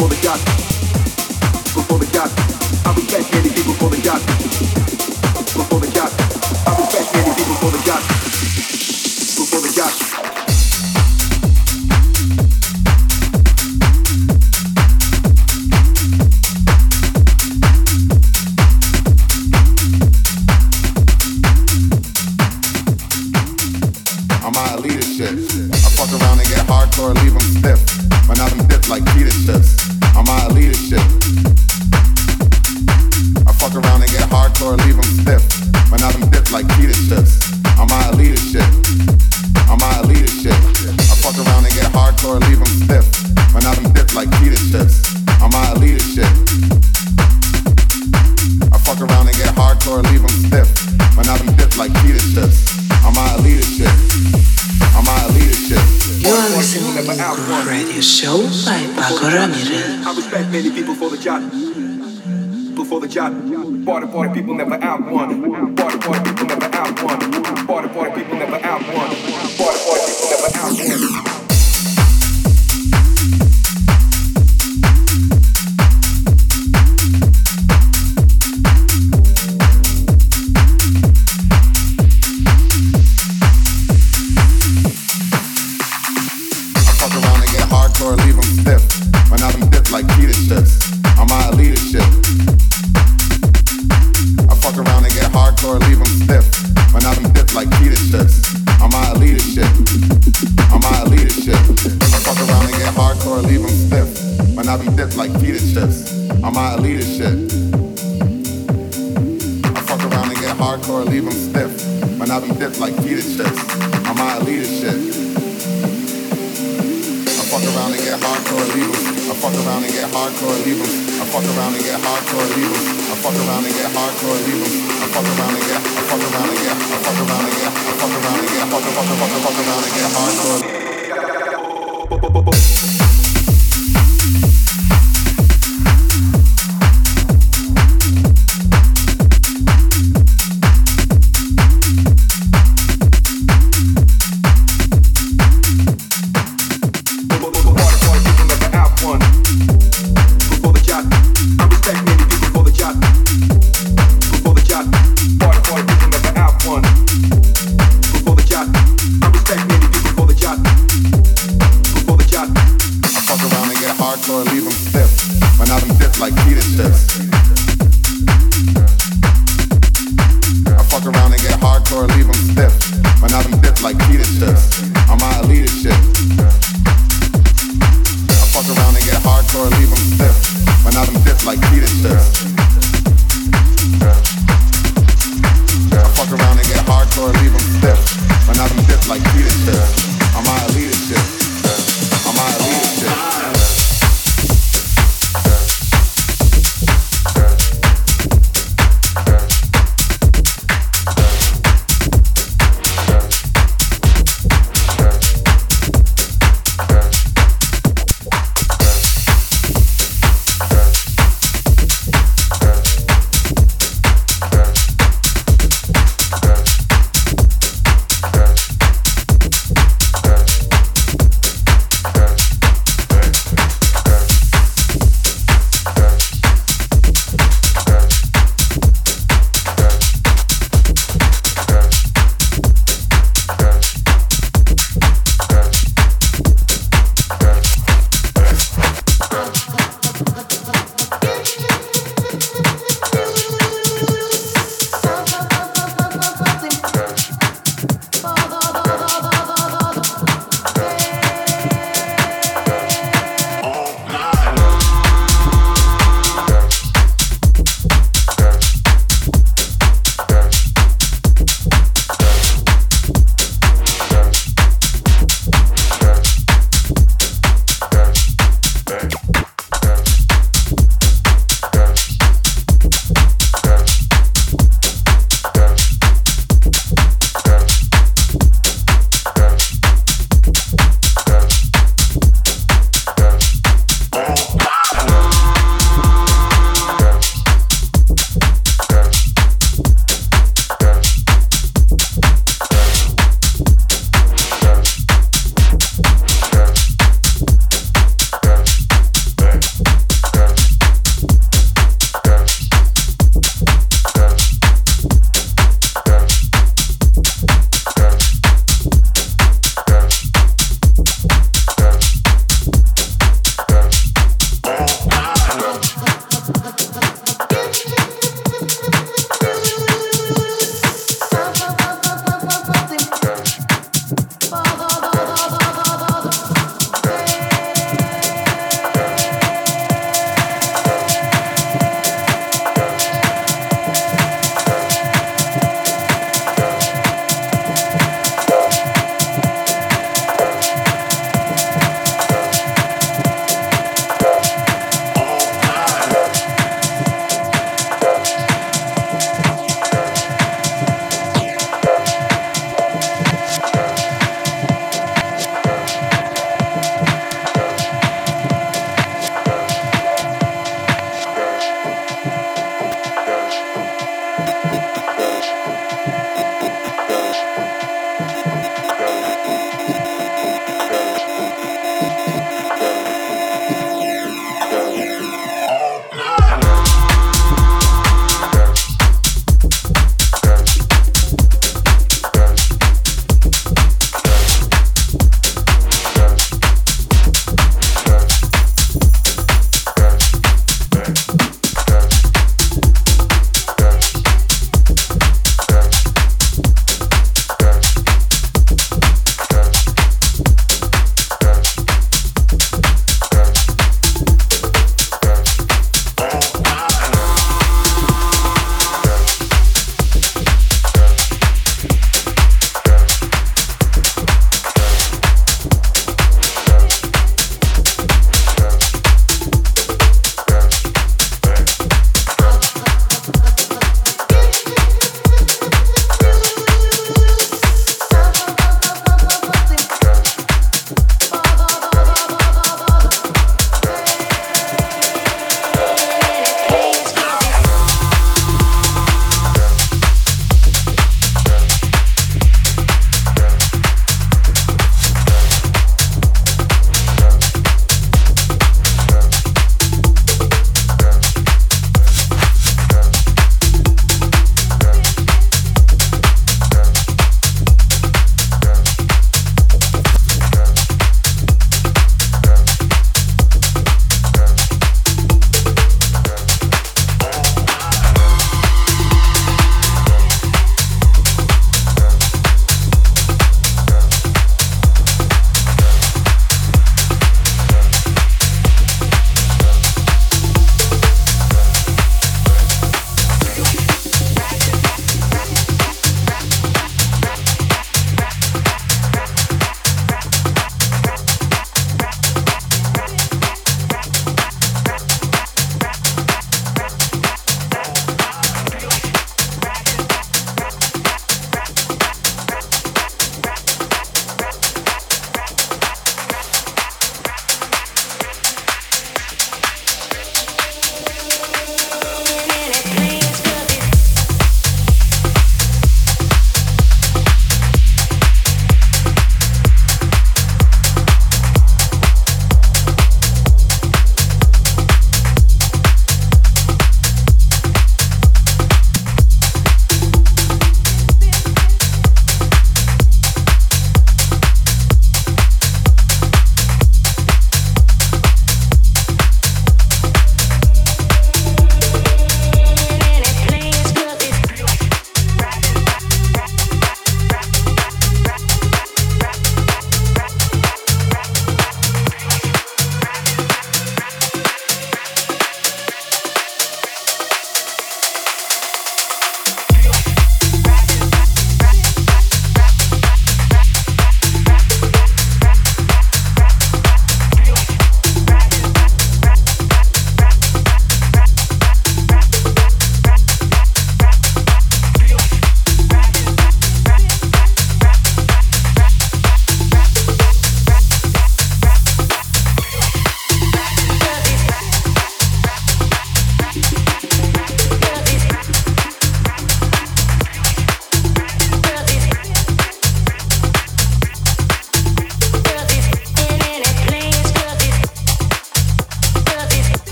or leave them stiff. When I them dip like Peter chips. I'm my leadership. Party party people never out one. eat that like pita chips. I'm my elite shit. I fuck around and get hardcore levels. I fuck around and get hardcore levels. I fuck around and get hardcore levels. I fuck around and get hardcore levels. I fuck around and get, I fuck around and get, I fuck around and get, I fuck around and get, fuck, fuck, fuck, fuck around and get hardcore.